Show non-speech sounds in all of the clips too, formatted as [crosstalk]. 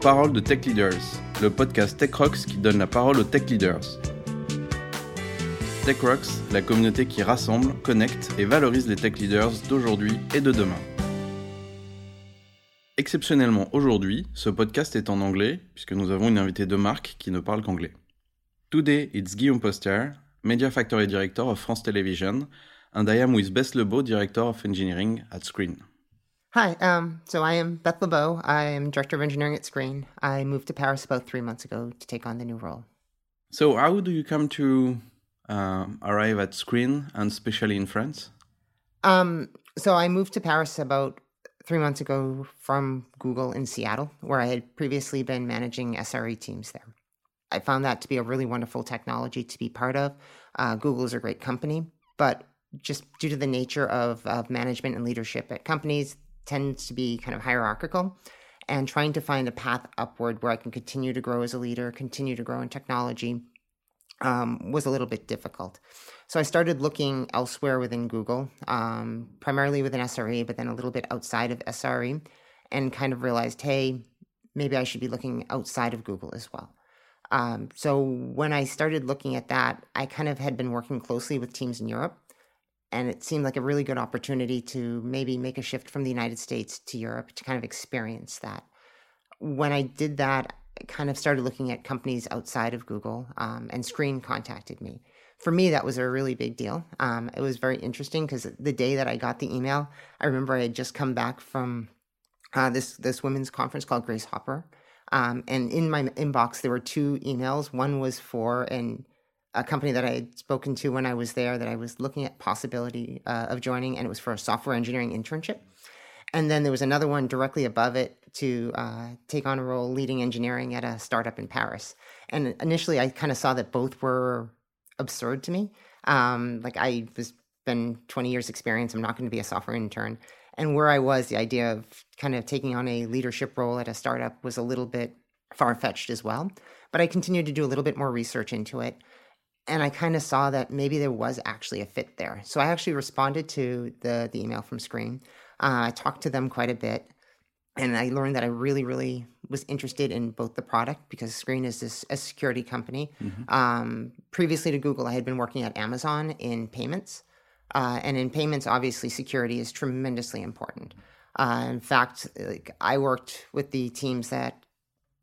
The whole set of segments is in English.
Parole de Tech Leaders, le podcast Tech Rocks qui donne la parole aux tech leaders. Tech Rocks, la communauté qui rassemble, connecte et valorise les tech leaders d'aujourd'hui et de demain. Exceptionnellement aujourd'hui, ce podcast est en anglais puisque nous avons une invitée de marque qui ne parle qu'anglais. Today, it's Guillaume Poster, Media Factory Director of France Television, and I am with Beth Lebeau, Director of Engineering at Screen. Hi, um, so I am Beth LeBeau. I am Director of Engineering at Sqreen. I moved to Paris about three months ago to take on the new role. So, how do you come to um, arrive at Sqreen, and especially in France? Um, so, I moved to Paris about three months ago from Google in Seattle, where I had previously been managing SRE teams there. I found that to be a really wonderful technology to be part of. Uh, Google is a great company, but just due to the nature of, of management and leadership at companies, tends to be kind of hierarchical and trying to find a path upward where I can continue to grow as a leader, continue to grow in technology um, was a little bit difficult. So I started looking elsewhere within Google, um, primarily within SRE, but then a little bit outside of SRE, and kind of realized, hey, maybe I should be looking outside of Google as well. Um, so when I started looking at that, I kind of had been working closely with teams in Europe and it seemed like a really good opportunity to maybe make a shift from the United States to Europe to kind of experience that. When I did that, I kind of started looking at companies outside of Google, um, and Sqreen contacted me. For me, that was a really big deal. Um, it was very interesting because the day that I got the email, I remember I had just come back from uh, this this women's conference called Grace Hopper, um, and in my inbox there were two emails. One was for an a company that I had spoken to when I was there that I was looking at possibility uh, of joining, and it was for a software engineering internship. And then there was another one directly above it to uh, take on a role leading engineering at a startup in Paris. And initially, I kind of saw that both were absurd to me. Um, like I was been 20 years experience. I'm not going to be a software intern. And where I was, the idea of kind of taking on a leadership role at a startup was a little bit far fetched as well. But I continued to do a little bit more research into it and I kind of saw that maybe there was actually a fit there. So I actually responded to the the email from Sqreen. Uh, I talked to them quite a bit, and I learned that I really, really was interested in both the product because Sqreen is this a security company. Mm-hmm. Um, previously to Google, I had been working at Amazon in payments, uh, and in payments, obviously, security is tremendously important. Uh, in fact, like I worked with the teams that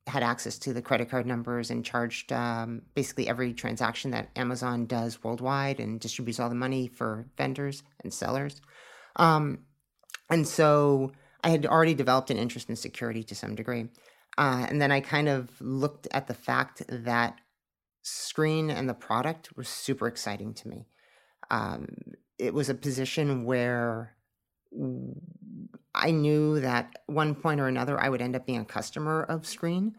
had access to the credit card numbers and charged um, basically every transaction that Amazon does worldwide and distributes all the money for vendors and sellers. Um, and so I had already developed an interest in security to some degree. Uh, and then I kind of looked at the fact that Sqreen and the product was super exciting to me. Um, it was a position where I knew that one point or another I would end up being a customer of Sqreen.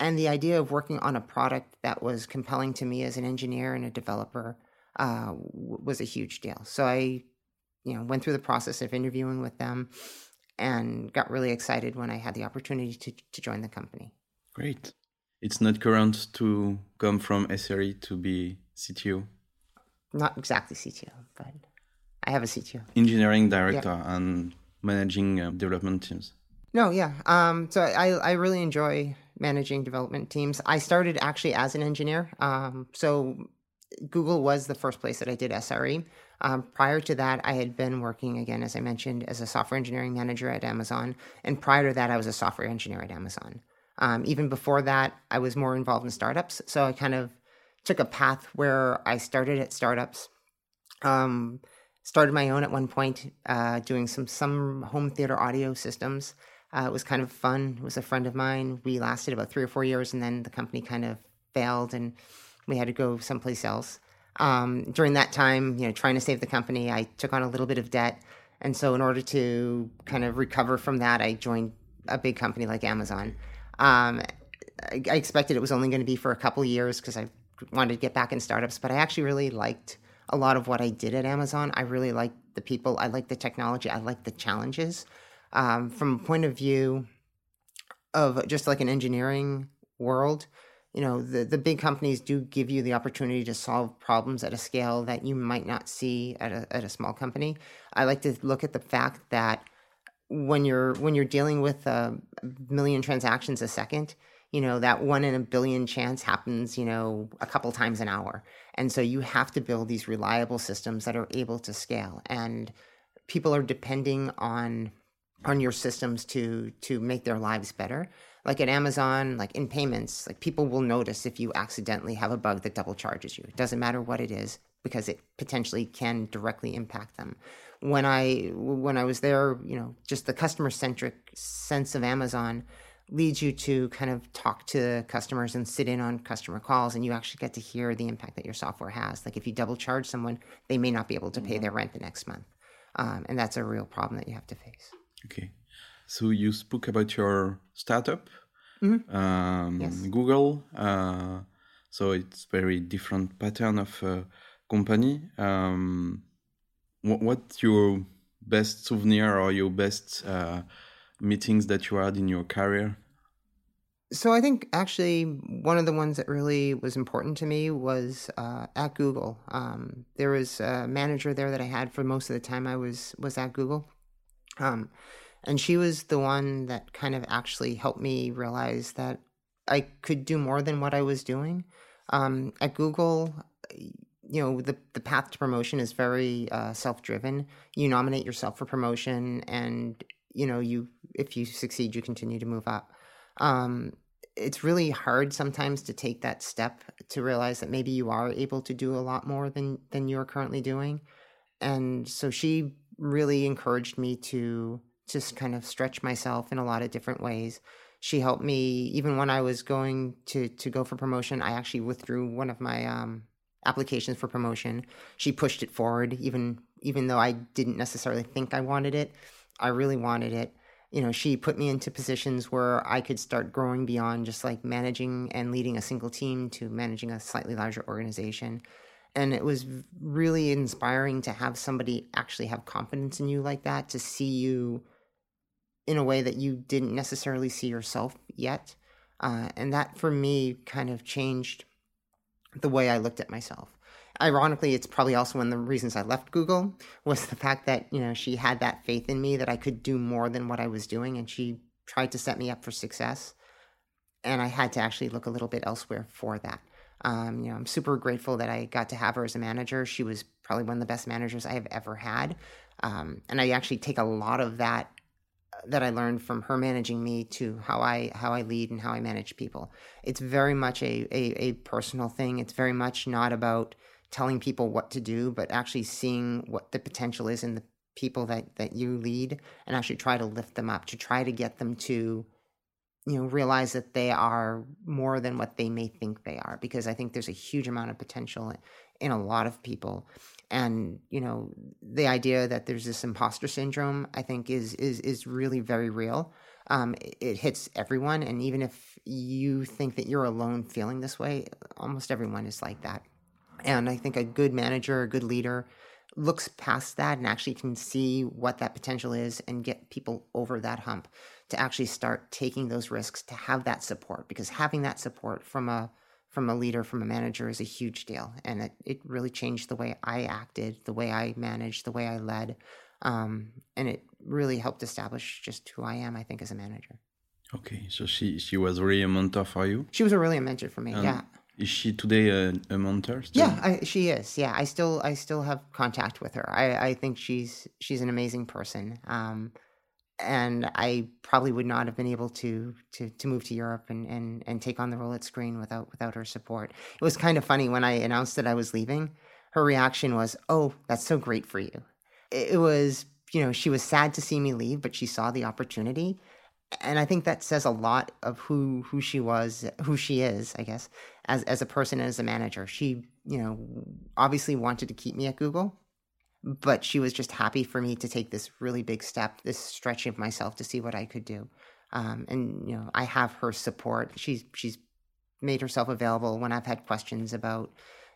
And the idea of working on a product that was compelling to me as an engineer and a developer uh, w- was a huge deal. So I, you know, went through the process of interviewing with them and got really excited when I had the opportunity to, to join the company. Great. It's not current to come from SRE to be CTO? Not exactly CTO, but I have a CTO. Engineering director yeah. and managing uh, development teams. No, yeah. Um, so I, I really enjoy managing development teams. I started actually as an engineer. Um, so Google was the first place that I did SRE. Um, prior to that, I had been working again, as I mentioned, as a software engineering manager at Amazon. And prior to that, I was a software engineer at Amazon. Um, even before that, I was more involved in startups. So I kind of took a path where I started at startups. Um, started my own at one point, uh, doing some some home theater audio systems. Uh, it was kind of fun. It was a friend of mine. We lasted about three or four years, and then the company kind of failed, and we had to go someplace else. Um, during that time, you know, trying to save the company, I took on a little bit of debt, and so in order to kind of recover from that, I joined a big company like Amazon. Um, I, I, expected it was only going to be for a couple years because I wanted to get back in startups, but I actually really liked a lot of what I did at Amazon. I really liked the people, I liked the technology, I liked the challenges. Um, from a point of view of just like an engineering world, you know, the, the big companies do give you the opportunity to solve problems at a scale that you might not see at a, at a small company. I like to look at the fact that when you're when you're dealing with a million transactions a second, you know that one in a billion chance happens, you know, a couple times an hour, and so you have to build these reliable systems that are able to scale. And people are depending on on your systems to to make their lives better. Like at amazon like in payments like people will notice if you accidentally have a bug that double charges you. It doesn't matter what it is because it potentially can directly impact them. When i when i was there you know just the customer centric sense of amazon leads you to kind of talk to customers and sit in on customer calls and you actually get to hear the impact that your software has like if you double charge someone they may not be able to pay mm-hmm. their rent the next month um, and that's a real problem that you have to face okay so you spoke about your startup mm-hmm. um, yes. google uh, so it's very different pattern of uh, company um, what, what's your best souvenir or your best uh, meetings that you had in your career so I think actually one of the ones that really was important to me was uh, at Google. Um, there was a manager there that I had for most of the time I was was at Google, um, and she was the one that kind of actually helped me realize that I could do more than what I was doing. Um, at Google, you know the the path to promotion is very uh, self driven. You nominate yourself for promotion, and you know you if you succeed, you continue to move up. Um, it's really hard sometimes to take that step to realize that maybe you are able to do a lot more than than you're currently doing. And so she really encouraged me to just kind of stretch myself in a lot of different ways. She helped me even when i was going to to go for promotion i actually withdrew one of my um, applications for promotion. She pushed it forward even even though i didn't necessarily think i wanted it i really wanted it you know, she put me into positions where I could start growing beyond just like managing and leading a single team to managing a slightly larger organization. And it was really inspiring to have somebody actually have confidence in you like that, to see you in a way that you didn't necessarily see yourself yet. Uh, and that for me kind of changed the way I looked at myself ironically, it's probably also one of the reasons I left Google was the fact that, you know, she had that faith in me that I could do more than what I was doing. And she tried to set me up for success. And I had to actually look a little bit elsewhere for that. Um, you know, I'm super grateful that I got to have her as a manager. She was probably one of the best managers I have ever had. Um, and I actually take a lot of that that I learned from her managing me to how I how I lead and how I manage people. It's very much a, a, a personal thing. It's very much not about telling people what to do, but actually seeing what the potential is in the people that that you lead and actually try to lift them up to try to get them to you know realize that they are more than what they may think they are because i think there's a huge amount of potential in a lot of people. And you know the idea that there's this imposter syndrome i think is is is really very real. Um, it hits everyone and even if you think that you're alone feeling this way almost everyone is like that and I think a good manager, a good leader, looks past that and actually can see what that potential is and get people over that hump to actually start taking those risks to have that support because having that support from a from a leader from a manager is a huge deal. And it, it really changed the way i acted the way i managed the way i led um, and it really helped establish just who i am i think as a manager. Okay so she she was really a mentor for you? She was a really a mentor for me um, yeah is she today a, a mentor? Still? Yeah, I, she is. Yeah, I still I still have contact with her. I, I think she's she's an amazing person. Um, and I probably would not have been able to to to move to Europe and and and take on the role at Sqreen without without her support. It was kind of funny when I announced that I was leaving. Her reaction was, "Oh, that's so great for you." It was, you know, she was sad to see me leave, but she saw the opportunity and I think that says a lot of who who she was, who she is, I guess, as as a person and as a manager. She, you know, obviously wanted to keep me at Google, but she was just happy for me to take this really big step, this stretching of myself to see what I could do. Um, and you know, I have her support. She's she's made herself available when I've had questions about,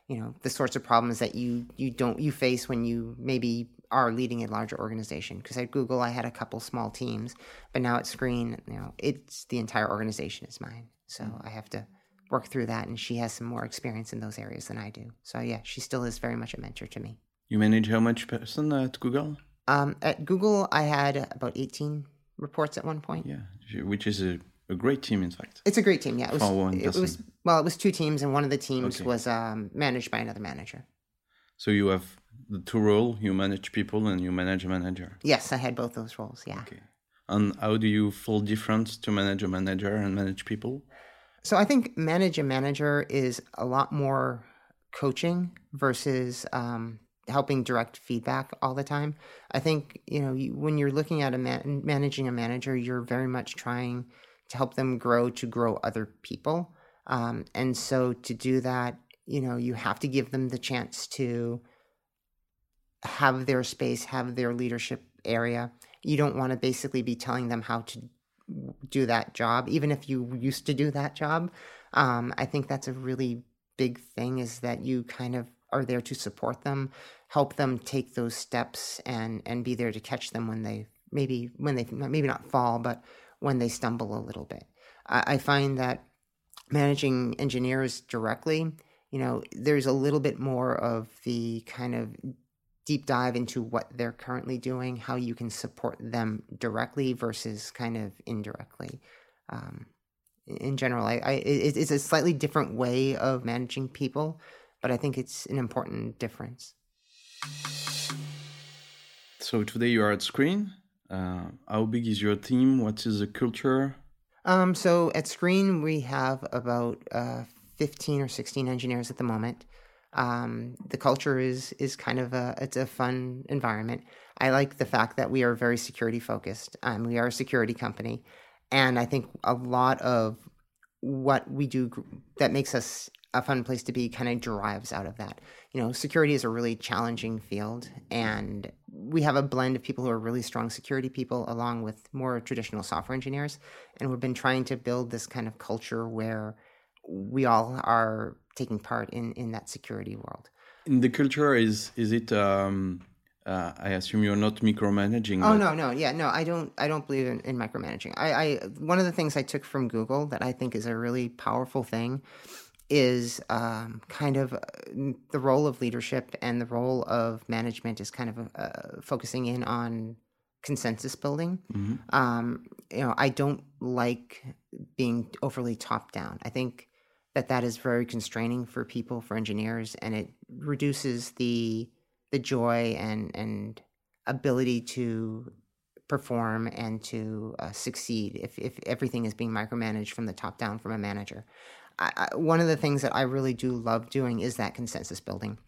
you know, the sorts of problems that you you don't you face when you maybe are leading a larger organization. Because at Google, I had a couple small teams, but now at Sqreen, you know, it's the entire organization is mine. So mm-hmm. I have to work through that, and she has some more experience in those areas than I do. So yeah, she still is very much a mentor to me. You manage how much person at Google? Um, at Google, I had about 18 reports at one point. Yeah, which is a, a great team, in fact. It's a great team. Yeah, it was. It was well, it was two teams, and one of the teams Okay. was um, managed by another manager. So you have the two role: you manage people and you manage a manager. Yes, I had both those roles. Yeah. Okay. And how do you feel different to manage a manager and manage people? So I think manage a manager is a lot more coaching versus um, helping direct feedback all the time. I think you know you, when you're looking at a man- managing a manager, you're very much trying to help them grow to grow other people, um, and so to do that, you know, you have to give them the chance to have their space, have their leadership area. You don't want to basically be telling them how to do that job, even if you used to do that job. Um, I think that's a really big thing is that you kind of are there to support them, help them take those steps, and and be there to catch them when they maybe when they maybe not fall, but when they stumble a little bit. I, I find that managing engineers directly, you know, there's a little bit more of the kind of deep dive into what they're currently doing, how you can support them directly versus kind of indirectly. Um, in general, I, I it's a slightly different way of managing people, but I think it's an important difference. So today you are at Sqreen. Uh, how big is your team? What is the culture? Um, so at Sqreen, we have about uh, 15 or 16 engineers at the moment. Um, the culture is is kind of a it's a fun environment. I like the fact that we are very security focused. Um, we are a security company, and I think a lot of what we do that makes us a fun place to be kind of derives out of that. You know, security is a really challenging field, and we have a blend of people who are really strong security people along with more traditional software engineers. And we've been trying to build this kind of culture where we all are taking part in, in that security world. In the culture, is is it? Um, uh, I assume you're not micromanaging. Oh but- no, no, yeah, no. I don't. I don't believe in, in micromanaging. I, I one of the things I took from Google that I think is a really powerful thing is um, kind of uh, the role of leadership and the role of management is kind of uh, focusing in on consensus building. Mhm. Um, you know, I don't like being overly top down. I think that that is very constraining for people, for engineers, and it reduces the the joy and and ability to perform and to uh, succeed if if everything is being micromanaged from the top down from a manager. I, I, one of the things that I really do love doing is that consensus building.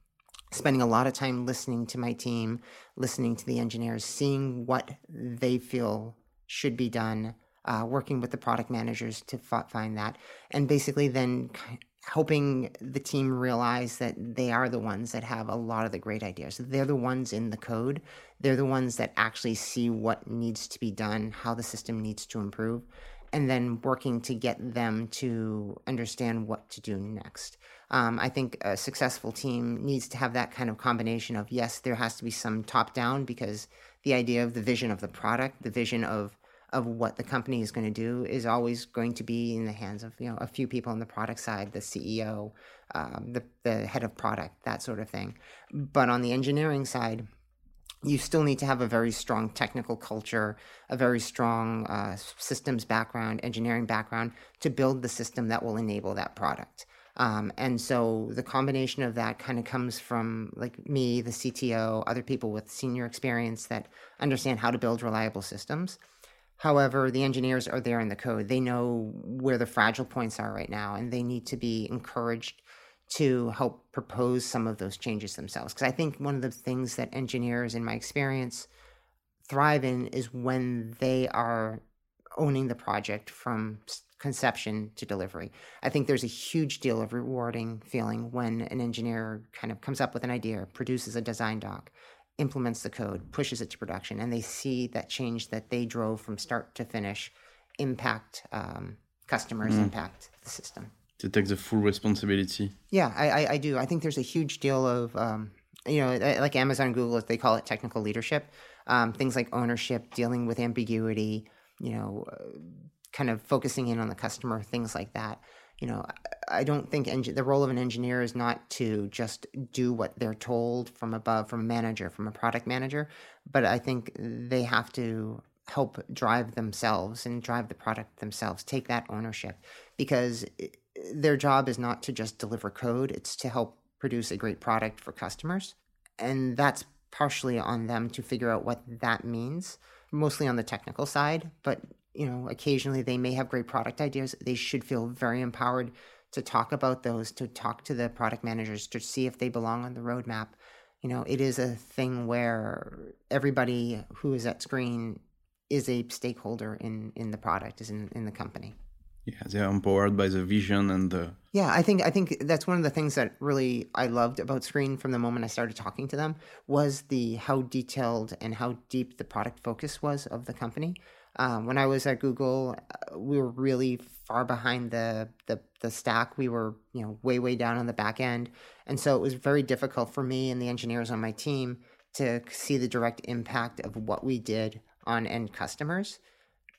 Spending a lot of time listening to my team, listening to the engineers, seeing what they feel should be done, uh, working with the product managers to f- find that, and basically then helping the team realize that they are the ones that have a lot of the great ideas. They're the ones in the code. They're the ones that actually see what needs to be done, how the system needs to improve, and then working to get them to understand what to do next. Um, I think a successful team needs to have that kind of combination of yes, there has to be some top down because the idea of the vision of the product, the vision of of what the company is going to do is always going to be in the hands of you know a few people on the product side, the CEO, um, the the head of product, that sort of thing. But on the engineering side, you still need to have a very strong technical culture, a very strong uh, systems background, engineering background to build the system that will enable that product. Um, and so the combination of that kind of comes from like me, the CTO, other people with senior experience that understand how to build reliable systems. However, the engineers are there in the code. They know where the fragile points are right now, and they need to be encouraged to help propose some of those changes themselves. Because I think one of the things that engineers, in my experience, thrive in is when they are owning the project from conception to delivery. I think there's a huge deal of rewarding feeling when an engineer kind of comes up with an idea, produces a design doc, implements the code, pushes it to production, and they see that change that they drove from start to finish impact um, customers, impact the system. To take the full responsibility. Yeah, I, I, I do. I think there's a huge deal of, um, you know, like Amazon, Google, they call it technical leadership. Um, things like ownership, dealing with ambiguity, you know, uh, kind of focusing in on the customer, things like that. You know, I don't think the role of an engineer is not to just do what they're told from above, from a manager, from a product manager, but I think they have to help drive themselves and drive the product themselves, take that ownership, because their job is not to just deliver code, it's to help produce a great product for customers. And that's partially on them to figure out what that means, mostly on the technical side, but you know, occasionally they may have great product ideas. They should feel very empowered to talk about those, to talk to the product managers, to see if they belong on the roadmap. You know, it is a thing where everybody who is at Sqreen is a stakeholder in in the product, is in, in the company. Yeah, they're empowered by the vision and the Yeah, I think I think that's one of the things that really I loved about Sqreen from the moment I started talking to them was the how detailed and how deep the product focus was of the company. Um, when I was at Google, uh, we were really far behind the, the the stack. We were you know way way down on the back end, and so it was very difficult for me and the engineers on my team to see the direct impact of what we did on end customers.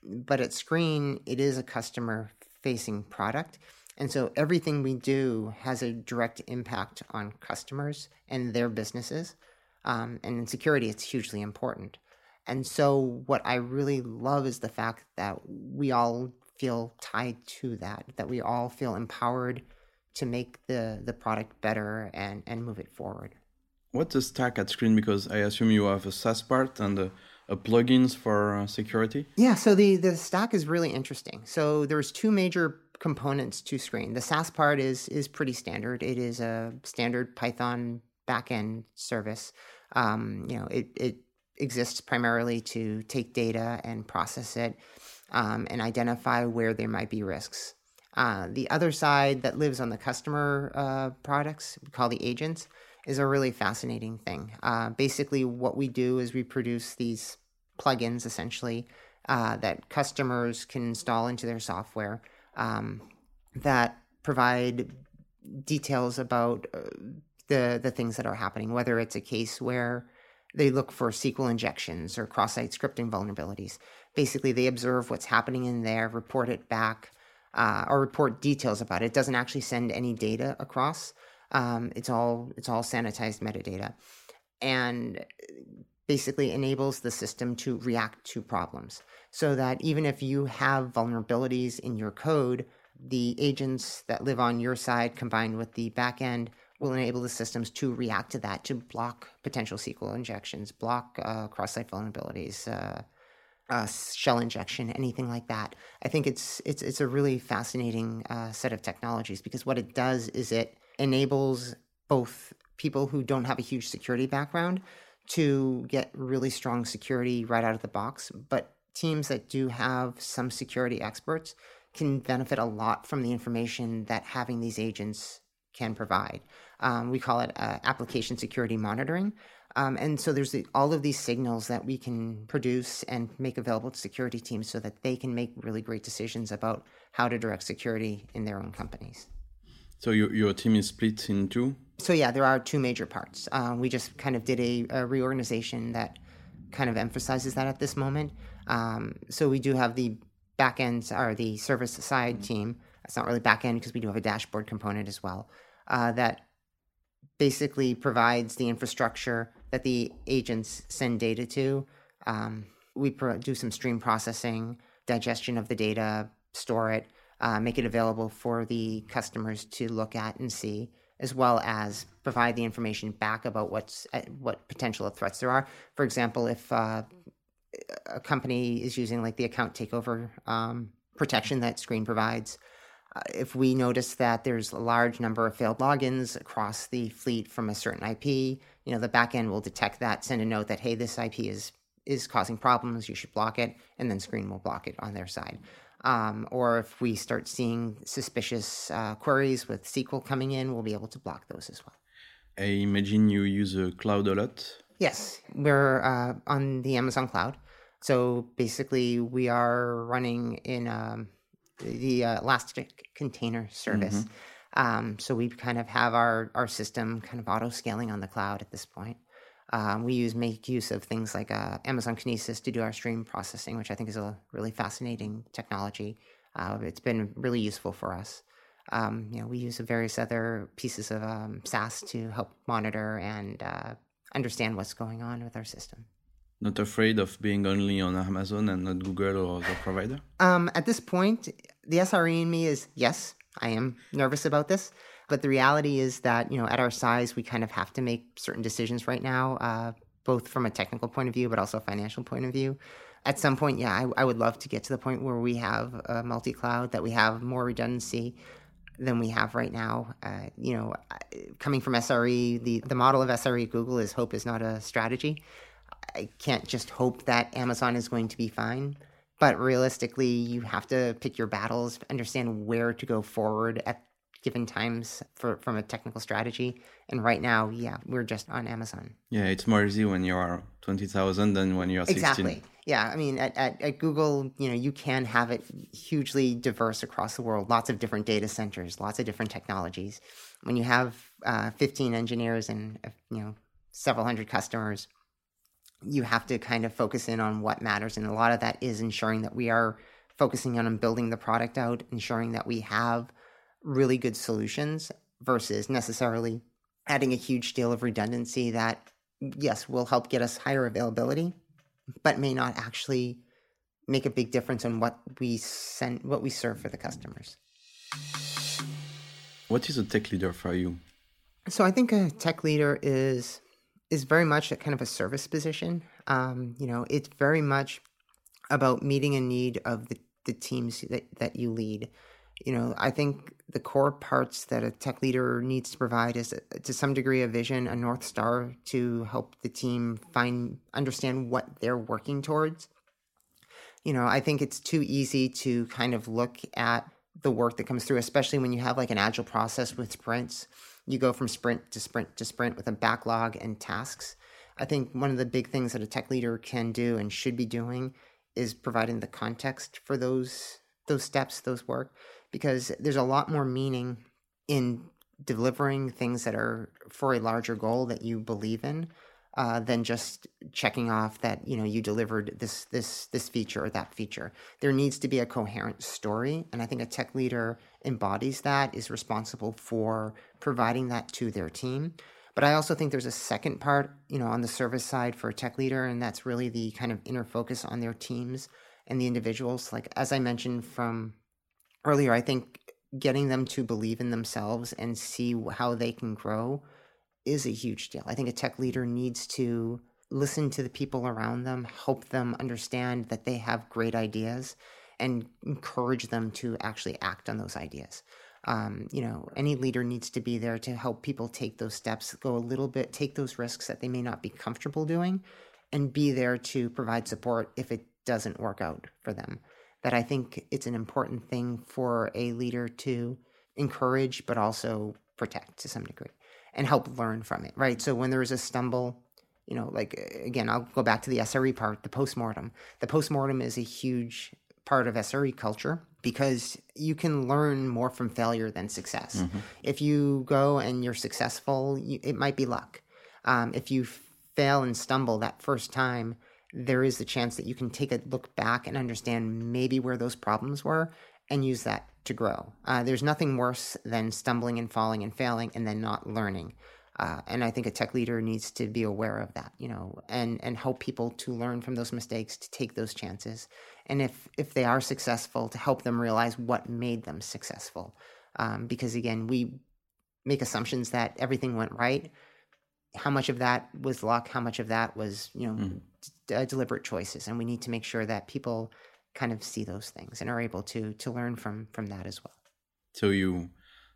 But at Sqreen, it is a customer facing product. And so everything we do has a direct impact on customers and their businesses. Um, and in security, it's hugely important. And so, what I really love is the fact that we all feel tied to that, that we all feel empowered to make the, the product better and, and move it forward. What's the stack at Sqreen? Because I assume you have a SaaS part and a, a plugins for uh, security. Yeah, so the, the stack is really interesting. So there's two major components to Sqreen. The SaaS part is is pretty standard. It is a standard Python backend service. Um, you know, it it exists primarily to take data and process it um, and identify where there might be risks. Uh, the other side that lives on the customer uh, products, we call the agents, is a really fascinating thing. Uh, basically, what we do is we produce these plugins essentially uh, that customers can install into their software um, that provide details about uh, the the things that are happening. Whether it's a case where they look for SQL injections or cross-site scripting vulnerabilities. Basically, they observe what's happening in there, report it back, uh, or report details about it. It doesn't actually send any data across. Um, it's all it's all sanitized metadata, and basically enables the system to react to problems. So that even if you have vulnerabilities in your code, the agents that live on your side combined with the backend will enable the systems to react to that to block potential SQL injections, block uh, cross-site vulnerabilities, uh, uh, shell injection, anything like that. I think it's it's it's a really fascinating uh, set of technologies because what it does is it enables both people who don't have a huge security background to get really strong security right out of the box, but teams that do have some security experts can benefit a lot from the information that having these agents can provide. Um, we call it uh, application security monitoring. Um, and so there's the, all of these signals that we can produce and make available to security teams so that they can make really great decisions about how to direct security in their own companies. So your, your team is split in two? So yeah, there are two major parts. Um, we just kind of did a, a, reorganization that kind of emphasizes that at this moment. Um, so we do have the back end or the service side team. It's not really back end because we do have a dashboard component as well uh, that basically provides the infrastructure that the agents send data to. Um, we pro- do some stream processing, digestion of the data, store it, uh, make it available for the customers to look at and see, as well as provide the information back about what's uh, what potential threats there are. For example, if uh, a company is using like the account takeover um, protection that Sqreen provides, if we notice that there's a large number of failed logins across the fleet from a certain IP, you know, the backend will detect that, send a note that, hey, this IP is is causing problems, you should block it, and then Sqreen will block it on their side. Um, or if we start seeing suspicious uh, queries with SQL coming in, we'll be able to block those as well. I imagine you use a cloud a lot. Yes, we're uh, on the Amazon cloud. So basically, we are running in um, the uh, Elastic Container Service. Mm-hmm. Um, so we kind of have our our system kind of auto scaling on the cloud at this point. Um, we use make use of things like uh, Amazon Kinesis to do our stream processing, which I think is a really fascinating technology. Uh, it's been really useful for us. Um, you know, we use various other pieces of um, SaaS to help monitor and uh, understand what's going on with our system. Not afraid of being only on Amazon and not Google or other provider? Um, at this point, the SRE in me is yes, I am nervous about this. But the reality is that, you know, at our size, we kind of have to make certain decisions right now, uh, both from a technical point of view, but also a financial point of view. At some point, yeah, I, I would love to get to the point where we have a multi cloud, that we have more redundancy than we have right now. Uh, you know, coming from SRE, the, the model of SRE at Google is hope is not a strategy. I can't just hope that Amazon is going to be fine. But realistically, you have to pick your battles, understand where to go forward at given times for from a technical strategy. And right now, yeah, we're just on Amazon. Yeah, it's more easy when you are twenty thousand than when you're sixteen. Exactly. Yeah, I mean, at, at, at Google, you know, you can have it hugely diverse across the world. Lots of different data centers, lots of different technologies. When you have uh, fifteen engineers and uh, you know several hundred customers, you have to kind of focus in on what matters, and a lot of that is ensuring that we are focusing on building the product out, ensuring that we have really good solutions versus necessarily adding a huge deal of redundancy that, yes, will help get us higher availability, but may not actually make a big difference in what we send, what we serve for the customers. What is a tech leader for you? So I think a tech leader is is very much a kind of a service position. Um, you know, it's very much about meeting a need of the, the teams that, that you lead you know, I think the core parts that a tech leader needs to provide is uh, to some degree a vision, a north star to help the team find understand what they're working towards. You know, I think it's too easy to kind of look at the work that comes through, especially when you have like an agile process with sprints. You go from sprint to sprint to sprint with a backlog and tasks. I think one of the big things that a tech leader can do and should be doing is providing the context for those those steps, those work because there's a lot more meaning in delivering things that are for a larger goal that you believe in uh, than just checking off that you know you delivered this this this feature or that feature. There needs to be a coherent story, and I think a tech leader embodies that, is responsible for providing that to their team. But I also think there's a second part, you know, on the service side for a tech leader, and that's really the kind of inner focus on their teams and the individuals. Like as I mentioned from earlier, I think getting them to believe in themselves and see how they can grow is a huge deal. I think a tech leader needs to listen to the people around them, help them understand that they have great ideas, and encourage them to actually act on those ideas. Um, you know, any leader needs to be there to help people take those steps, go a little bit, take those risks that they may not be comfortable doing, and be there to provide support if it doesn't work out for them that I think it's an important thing for a leader to encourage, but also protect to some degree and help learn from it, right? So when there is a stumble, you know, like again, I'll go back to the SRE part, the postmortem. The postmortem is a huge part of SRE culture because you can learn more from failure than success. Mm-hmm. If you go and you're successful, you, it might be luck. Um, if you fail and stumble that first time, there is the chance that you can take a look back and understand maybe where those problems were and use that to grow. Uh, there's nothing worse than stumbling and falling and failing and then not learning. Uh, and I think a tech leader needs to be aware of that, you know, and and help people to learn from those mistakes, to take those chances, and if if they are successful, to help them realize what made them successful. Um, because again, we make assumptions that everything went right, how much of that was luck how much of that was you know mm. d- deliberate choices and we need to make sure that people kind of see those things and are able to to learn from from that as well. So you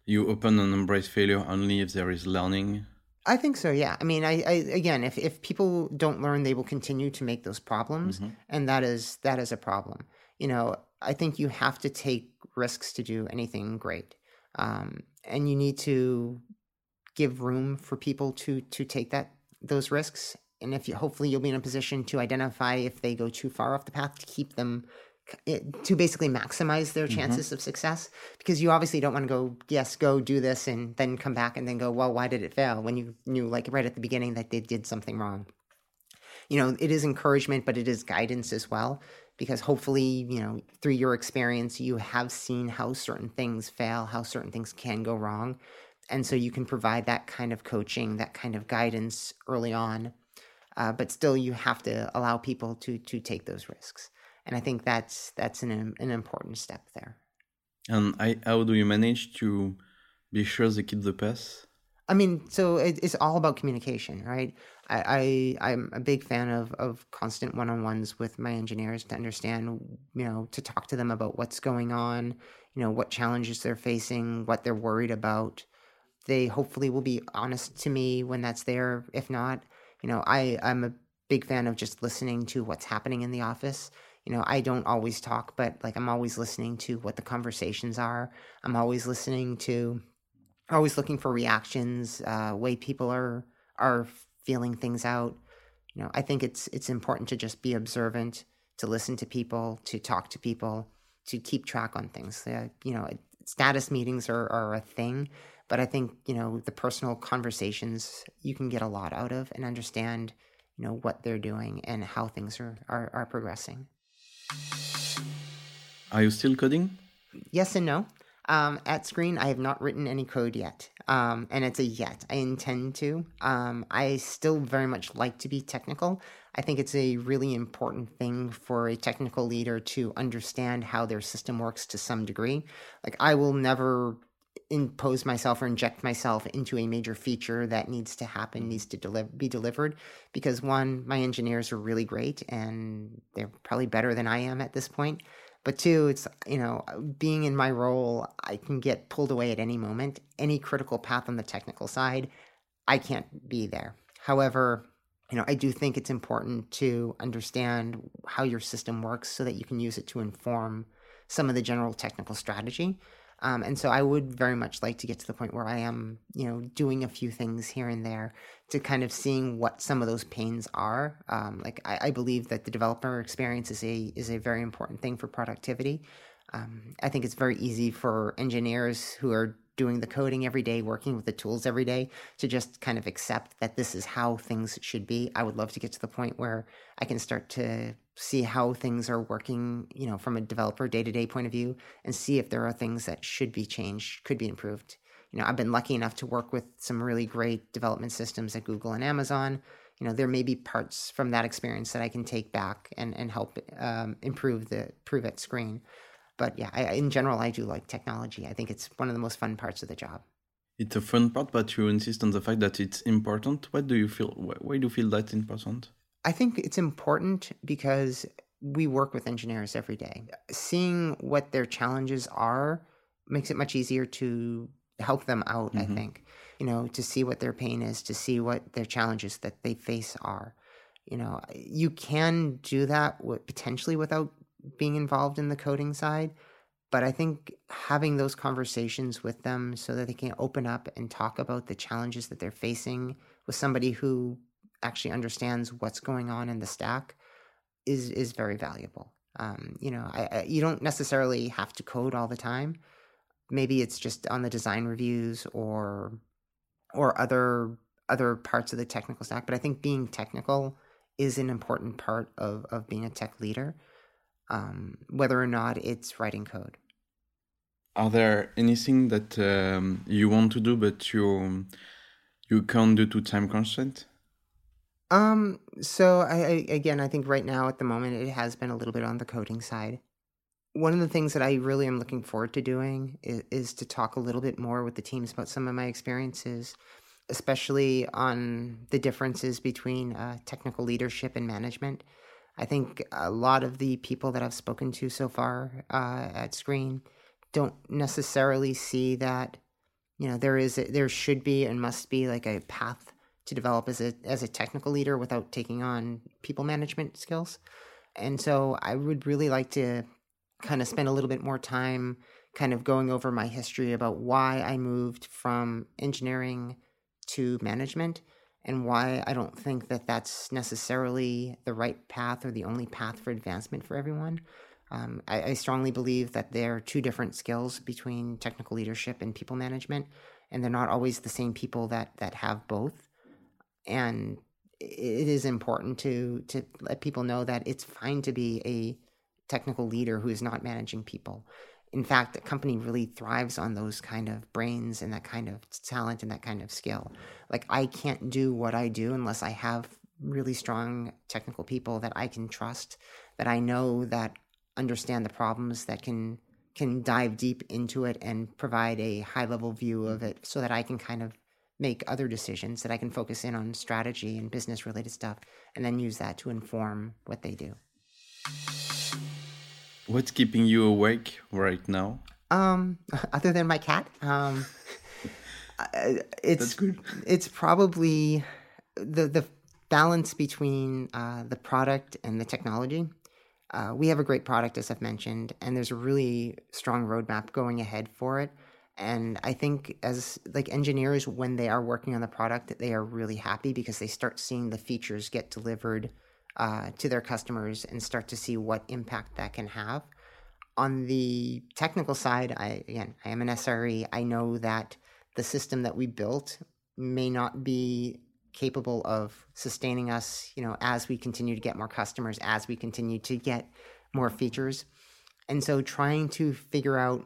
you open and embrace failure only if there is learning? I think so yeah. I mean i, I again if if people don't learn they will continue to make those problems mm-hmm. and that is that is a problem. You know i think you have to take risks to do anything great um, and you need to give room for people to to take that those risks and if you hopefully you'll be in a position to identify if they go too far off the path to keep them to basically maximize their mm-hmm. chances mm-hmm. of success because you obviously don't want to go yes go do this and then come back and then go well why did it fail when you knew like right at the beginning that they did something wrong you know, it is encouragement, but it is guidance as well. Because hopefully, you know, through your experience, you have seen how certain things fail, how certain things can go wrong. And so you can provide that kind of coaching, that kind of guidance early on. Uh, but still, you have to allow people to to take those risks. And I think that's that's an an important step there. And I, how do you manage to be sure they keep the pace? I mean, so it, it's all about communication, right? I, I am a big fan of of constant one on ones with my engineers to understand, you know, to talk to them about what's going on, you know, what challenges they're facing, what they're worried about. They hopefully will be honest to me when that's there. If not, you know, I I'm a big fan of just listening to what's happening in the office. You know, I don't always talk, but like I'm always listening to what the conversations are. I'm always listening to always looking for reactions, uh, way people are are feeling things out. You know, I think it's it's important to just be observant, to listen to people, to talk to people, to keep track on things. Uh, you know, status meetings are, are a thing, but I think you know the personal conversations you can get a lot out of and understand you know what they're doing and how things are are, are progressing. Are you still coding? Yes and no. Um, at Sqreen, I have not written any code yet, um, and it's a yet. I intend to. Um, I still very much like to be technical. I think it's a really important thing for a technical leader to understand how their system works to some degree. Like, I will never impose myself or inject myself into a major feature that needs to happen, mm-hmm. needs to deli- be delivered, because one, my engineers are really great and they're probably better than I am at this point. But two, it's, you know, being in my role, I can get pulled away at any moment. Any critical path on the technical side, I can't be there. However, you know, I do think it's important to understand how your system works so that you can use it to inform some of the general technical strategy. Um, and so I would very much like to get to the point where I am, you know, doing a few things here and there to kind of seeing what some of those pains are. Um, like I, I, believe that the developer experience is a is a very important thing for productivity. Um, I think it's very easy for engineers who are doing the coding every day, working with the tools every day, to just kind of accept that this is how things should be. I would love to get to the point where I can start to see how things are working, you know, from a developer day to day point of view and see if there are things that should be changed, could be improved. You know, I've been lucky enough to work with some really great development systems at Google and Amazon. You know, there may be parts from that experience that I can take back and, and help um, improve the prove it screen. But yeah, I, in general, I do like technology. I think it's one of the most fun parts of the job. It's a fun part, but you insist on the fact that it's important. What do you feel? Why do you feel that important? I think it's important because we work with engineers every day. Seeing what their challenges are makes it much easier to help them out, mm-hmm. I think. You know, to see what their pain is, to see what their challenges that they face are. You know, you can do that potentially without being involved in the coding side, but I think having those conversations with them so that they can open up and talk about the challenges that they're facing with somebody who actually understands what's going on in the stack is is very valuable. Um, you know, I, I, you don't necessarily have to code all the time. Maybe it's just on the design reviews or or other other parts of the technical stack. But I think being technical is an important part of of being a tech leader, um, whether or not it's writing code. Are there anything that um, you want to do but you you can't do to time constraint? Um, so I, I again, I think right now at the moment it has been a little bit on the coding side. One of the things that I really am looking forward to doing is, is to talk a little bit more with the teams about some of my experiences, especially on the differences between uh, technical leadership and management. I think a lot of the people that I've spoken to so far uh, at Sqreen don't necessarily see that you know there is a, there should be and must be like a path to develop as a as a technical leader without taking on people management skills. And so I would really like to kind of spend a little bit more time kind of going over my history about why I moved from engineering to management and why I don't think that that's necessarily the right path or the only path for advancement for everyone. Um, I, I, strongly believe that there are two different skills between technical leadership and people management, and they're not always the same people that that have both and it is important to to let people know that it's fine to be a technical leader who is not managing people. In fact, a company really thrives on those kind of brains and that kind of talent and that kind of skill. Like I can't do what I do unless I have really strong technical people that I can trust, that I know that understand the problems, that can can dive deep into it and provide a high level view of it so that I can kind of make other decisions that I can focus in on strategy and business related stuff and then use that to inform what they do. What's keeping you awake right now? Um, [laughs] other than my cat, um, [laughs] it's it's probably the the balance between uh, the product and the technology. Uh, we have a great product, as I've mentioned, and there's a really strong roadmap going ahead for it. And I think as like engineers, when they are working on the product, they are really happy because they start seeing the features get delivered uh, to their customers and start to see what impact that can have. On the technical side, I again, I am an SRE. I know that the system that we built may not be capable of sustaining us, you know, as we continue to get more customers, as we continue to get more features. And so trying to figure out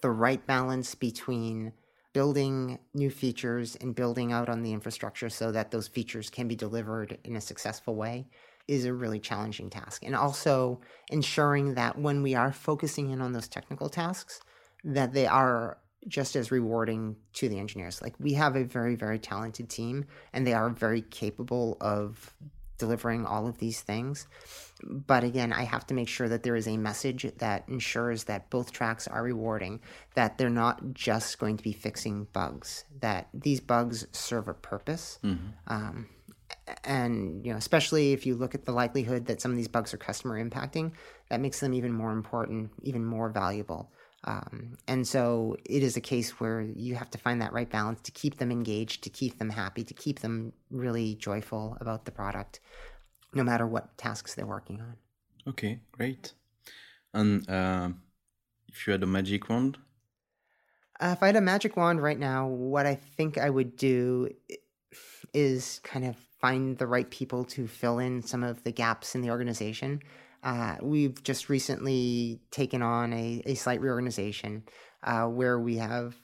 the right balance between building new features and building out on the infrastructure so that those features can be delivered in a successful way is a really challenging task. And also ensuring that when we are focusing in on those technical tasks, that they are just as rewarding to the engineers. Like we have a very, very talented team and they are very capable of delivering all of these things. But again, I have to make sure that there is a message that ensures that both tracks are rewarding, that they're not just going to be fixing bugs, that these bugs serve a purpose. Mm-hmm. Um, and you know especially if you look at the likelihood that some of these bugs are customer impacting that makes them even more important even more valuable um, and so it is a case where you have to find that right balance to keep them engaged to keep them happy to keep them really joyful about the product no matter what tasks they're working on. Okay great. And uh, if you had a magic wand? Uh, if i had a magic wand right now what i think i would do is kind of find the right people to fill in some of the gaps in the organization. Uh, we've just recently taken on a, a slight reorganization uh, where we have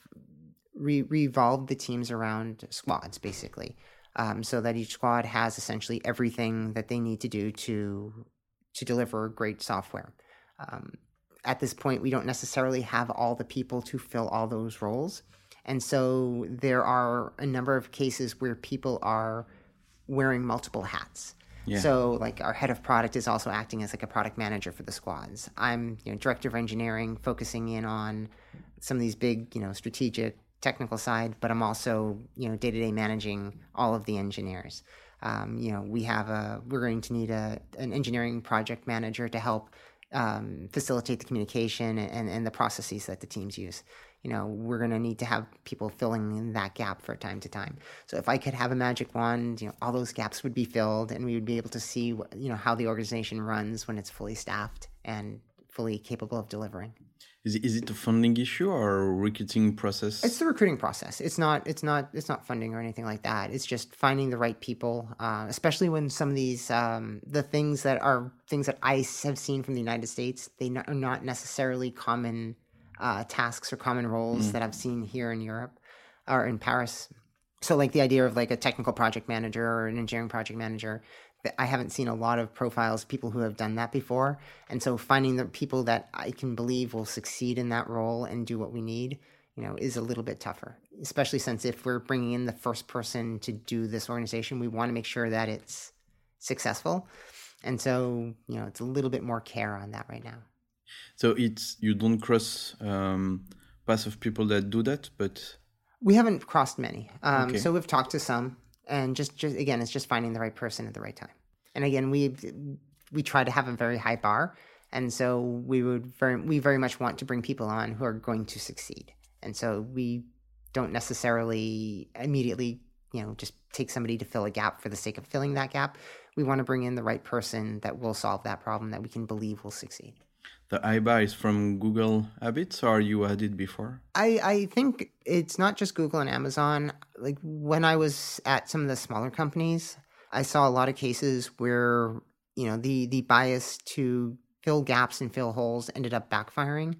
re- revolved the teams around squads, basically, um, so that each squad has essentially everything that they need to do to to deliver great software. Um, at this point, we don't necessarily have all the people to fill all those roles. And so there are a number of cases where people are wearing multiple hats. Yeah. So like our head of product is also acting as like a product manager for the squads. I'm you know director of engineering, focusing in on some of these big you know strategic technical side, but I'm also you know day to day managing all of the engineers. Um, you know we have a we're going to need a an engineering project manager to help um, facilitate the communication and, and the processes that the teams use you know, we're going to need to have people filling in that gap for time to time. So if I could have a magic wand, you know, all those gaps would be filled and we would be able to see, what, you know, how the organization runs when it's fully staffed and fully capable of delivering. Is it, is it a funding issue or a recruiting process? It's the recruiting process. It's not. It's not. It's not funding or anything like that. It's just finding the right people, uh, especially when some of these um, the things that are things that I have seen from the United States. They are not necessarily common uh, tasks or common roles mm. that I've seen here in Europe or in Paris. So, like the idea of like a technical project manager or an engineering project manager, I haven't seen a lot of profiles people who have done that before. And so, finding the people that I can believe will succeed in that role and do what we need, you know, is a little bit tougher. Especially since if we're bringing in the first person to do this organization, we want to make sure that it's successful. And so, you know, it's a little bit more care on that right now. So it's you don't cross um, paths of people that do that, but we haven't crossed many. Um, okay. So we've talked to some, and just, just again, it's just finding the right person at the right time. And again, we we try to have a very high bar, and so we would very we very much want to bring people on who are going to succeed. And so we don't necessarily immediately you know just take somebody to fill a gap for the sake of filling that gap. We want to bring in the right person that will solve that problem that we can believe will succeed the iBar is from Google Habits, or you had it before? I, I think it's not just Google and Amazon. Like when I was at some of the smaller companies, I saw a lot of cases where you know the the bias to fill gaps and fill holes ended up backfiring.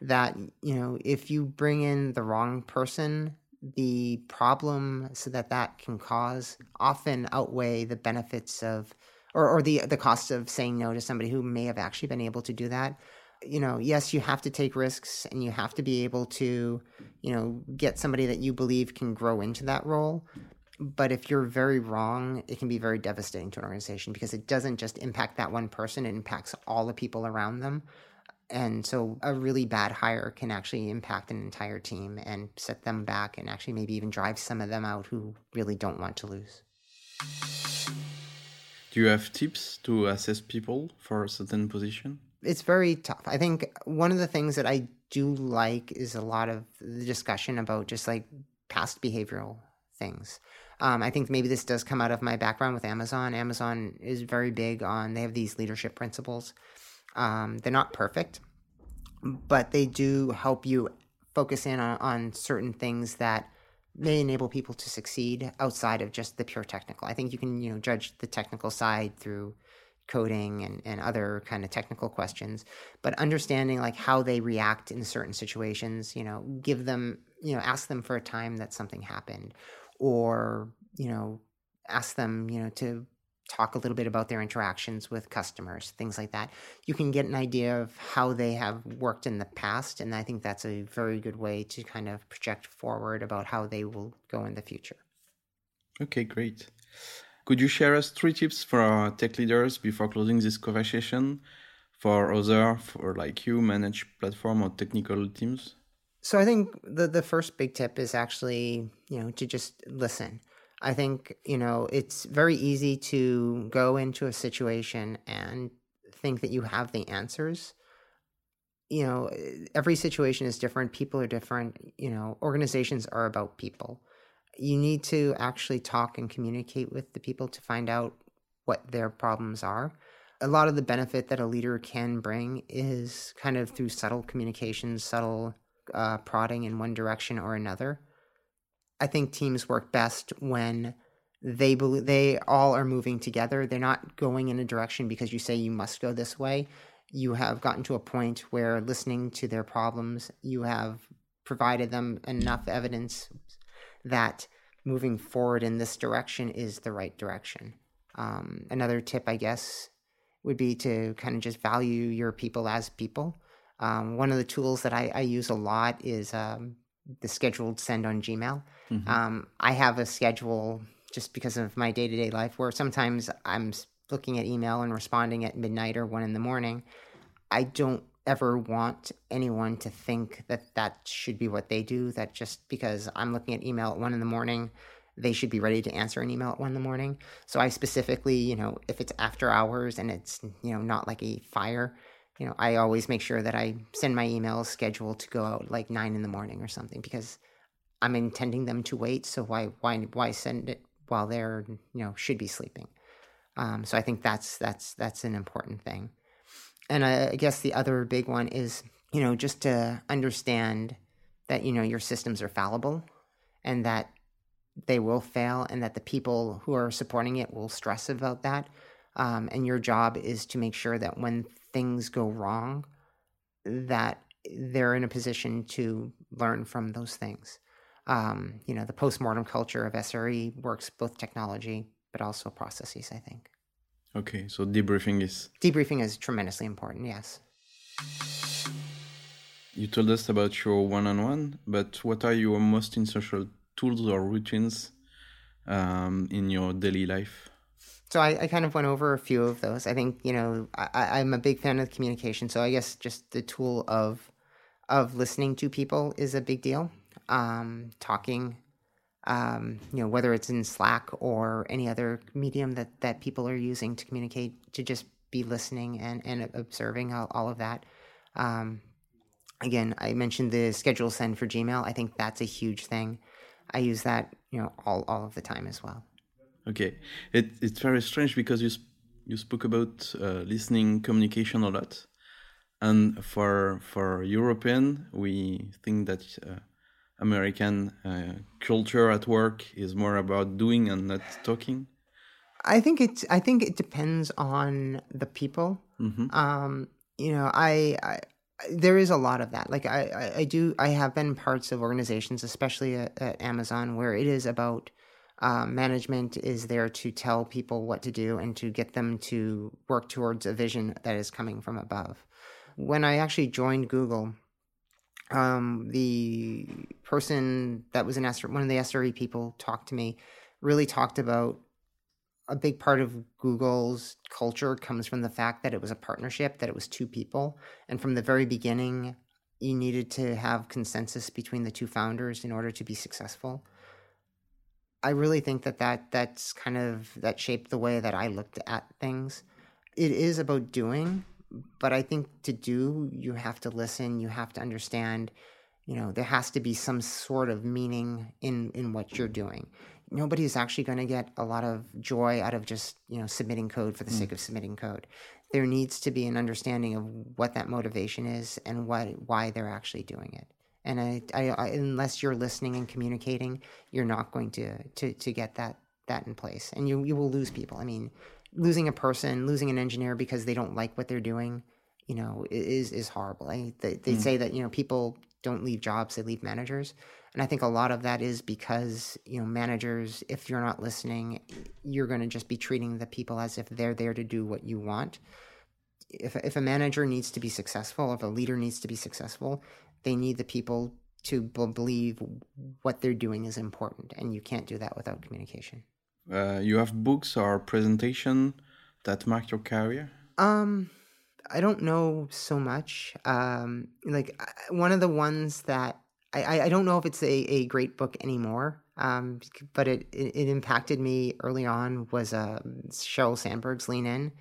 That you know if you bring in the wrong person, the problem so that that can cause often outweigh the benefits of or, or the the cost of saying no to somebody who may have actually been able to do that. You know yes you have to take risks and you have to be able to you know get somebody that you believe can grow into that role. But if you're very wrong it can be very devastating to an organization because it doesn't just impact that one person it impacts all the people around them. And so a really bad hire can actually impact an entire team and set them back and actually maybe even drive some of them out who really don't want to lose. Do you have tips to assess people for a certain position? It's very tough. I think one of the things that I do like is a lot of the discussion about just like past behavioral things. Um, I think maybe this does come out of my background with Amazon. Amazon is very big on, they have these leadership principles um, they're not perfect, but they do help you focus in on, on certain things that may enable people to succeed outside of just the pure technical. I think you can, you know, judge the technical side through coding and, and other kind of technical questions, but understanding like how they react in certain situations, you know, give them, you know, ask them for a time that something happened or, you know, ask them, you know, to talk a little bit about their interactions with customers, things like that. You can get an idea of how they have worked in the past, and I think that's a very good way to kind of project forward about how they will go in the future. Okay, great. Could you share us three tips for our tech leaders before closing this conversation for other for like you manage platform or technical teams? So I think the the first big tip is actually, you know, to just listen I think, you know, it's very easy to go into a situation and think that you have the answers. You know, every situation is different, people are different, you know, organizations are about people. You need to actually talk and communicate with the people to find out what their problems are. A lot of the benefit that a leader can bring is kind of through subtle communications, subtle uh, prodding in one direction or another I think teams work best when they believe they all are moving together. They're not going in a direction because you say you must go this way. You have gotten to a point where listening to their problems, you have provided them enough evidence that moving forward in this direction is the right direction. Um, another tip, I guess, would be to kind of just value your people as people. Um, one of the tools that I, I use a lot is um, the scheduled send on Gmail. Mm-hmm. Um, I have a schedule just because of my day to day life where sometimes I'm looking at email and responding at midnight or one in the morning. I don't ever want anyone to think that that should be what they do. That just because I'm looking at email at one in the morning, they should be ready to answer an email at one in the morning. So I specifically, you know, if it's after hours and it's, you know, not like a fire, you know, I always make sure that I send my emails scheduled to go out like nine in the morning or something because I'm intending them to wait. So why why why send it while they're you know should be sleeping? Um, so I think that's that's that's an important thing. And I, I guess the other big one is you know just to understand that you know your systems are fallible and that they will fail and that the people who are supporting it will stress about that. Um, and your job is to make sure that when things go wrong, that they're in a position to learn from those things. Um, you know, the postmortem culture of SRE works both technology but also processes, I think. Okay, so debriefing is. Debriefing is tremendously important, yes. You told us about your one on one, but what are your most essential tools or routines um, in your daily life? So I, I, kind of went over a few of those. I think you know I, am a big fan of communication, so I guess just the tool of of listening to people is a big deal. Um, talking, um, you know, whether it's in Slack or any other medium that that people are using to communicate, to just be listening and and observing all, all of that. Um, again, I mentioned the schedule send for Gmail. I think that's a huge thing. I use that you know all all of the time as well. Okay, it, it's very strange because you you spoke about uh, listening communication a lot, and for for European, we think that uh, American uh, culture at work is more about doing and not talking. I think it's. I think it depends on the people. Mm-hmm. Um, you know, I, I there is a lot of that. Like I, I, I do. I have been parts of organizations, especially at, at Amazon, where it is about um, management is there to tell people what to do and to get them to work towards a vision that is coming from above. When I actually joined Google, um, the person that was an SR, one of the SRE people talked to me, really talked about a big part of Google's culture comes from the fact that it was a partnership, that it was two people. And from the very beginning, you needed to have consensus between the two founders in order to be successful. I really think that, that that's kind of that shaped the way that I looked at things. It is about doing, but I think to do, you have to listen, you have to understand, you know, there has to be some sort of meaning in in what you're doing nobody is actually going to get a lot of joy out of just you know submitting code for the mm. sake of submitting code there needs to be an understanding of what that motivation is and what why they're actually doing it and I, I, I, unless you're listening and communicating you're not going to, to to get that that in place and you you will lose people i mean losing a person losing an engineer because they don't like what they're doing you know is is horrible I, they, they mm. say that you know people don't leave jobs they leave managers and I think a lot of that is because, you know, managers, if you're not listening, you're going to just be treating the people as if they're there to do what you want. If, if a manager needs to be successful, if a leader needs to be successful, they need the people to believe what they're doing is important. And you can't do that without communication. Uh, you have books or presentation that mark your career? Um, I don't know so much. Um, like one of the ones that I, I don't know if it's a, a great book anymore, um, but it, it, it, impacted me early on was uh, Sheryl Sandberg's Lean In.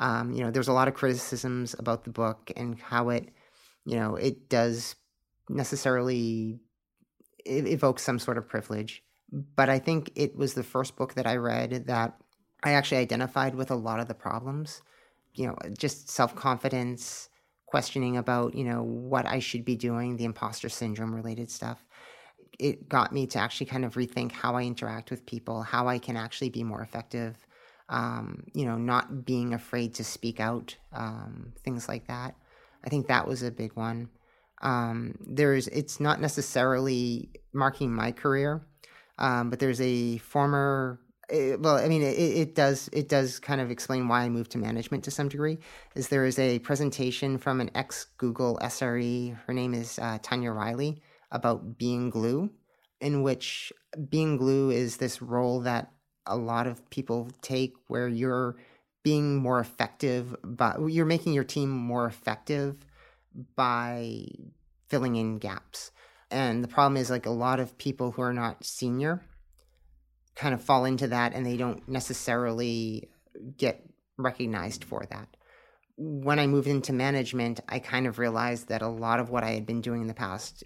Um, you know, there's a lot of criticisms about the book and how it, you know, it does necessarily evoke some sort of privilege. But I think it was the first book that I read that I actually identified with a lot of the problems. You know, just self confidence, questioning about, you know, what I should be doing, the imposter syndrome related stuff. It got me to actually kind of rethink how I interact with people, how I can actually be more effective, um, you know, not being afraid to speak out, um, things like that. I think that was a big one. Um, there's, it's not necessarily marking my career, um, but there's a former it, well, I mean, it, it, does it does kind of explain why I moved to management to some degree. Is there is a presentation from an ex Google SRE. Her name is uh, Tanya Reilly about being glue, in which being glue is this role that a lot of people take, where you're being more effective, but you're making your team more effective by filling in gaps. And the problem is, like a lot of people who are not senior kind of fall into that and they don't necessarily get recognized for that. When I moved into management, I kind of realized that a lot of what I had been doing in the past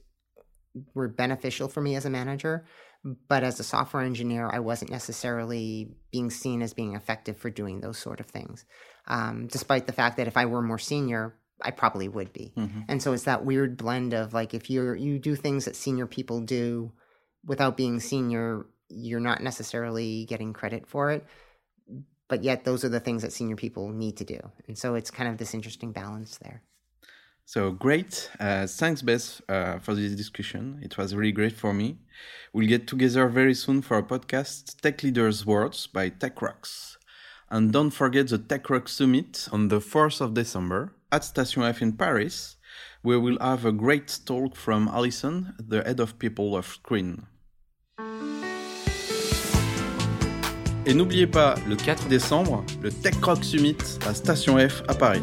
were beneficial for me as a manager, but as a software engineer, I wasn't necessarily being seen as being effective for doing those sort of things. Um, despite the fact that if I were more senior, I probably would be. Mm-hmm. And so it's that weird blend of like if you're you do things that senior people do without being senior, you're not necessarily getting credit for it but yet those are the things that senior people need to do and so it's kind of this interesting balance there so great. Uh, thanks beth uh, for this discussion. It was really great for me. We'll get together very soon for a podcast tech leaders words by tech rocks. And don't forget the tech rock summit on the 4th of december at station f in paris where we'll have a great talk from alison the head of people of Sqreen. Et n'oubliez pas, le 4 décembre, le Tech Rock Summit à Station F à Paris.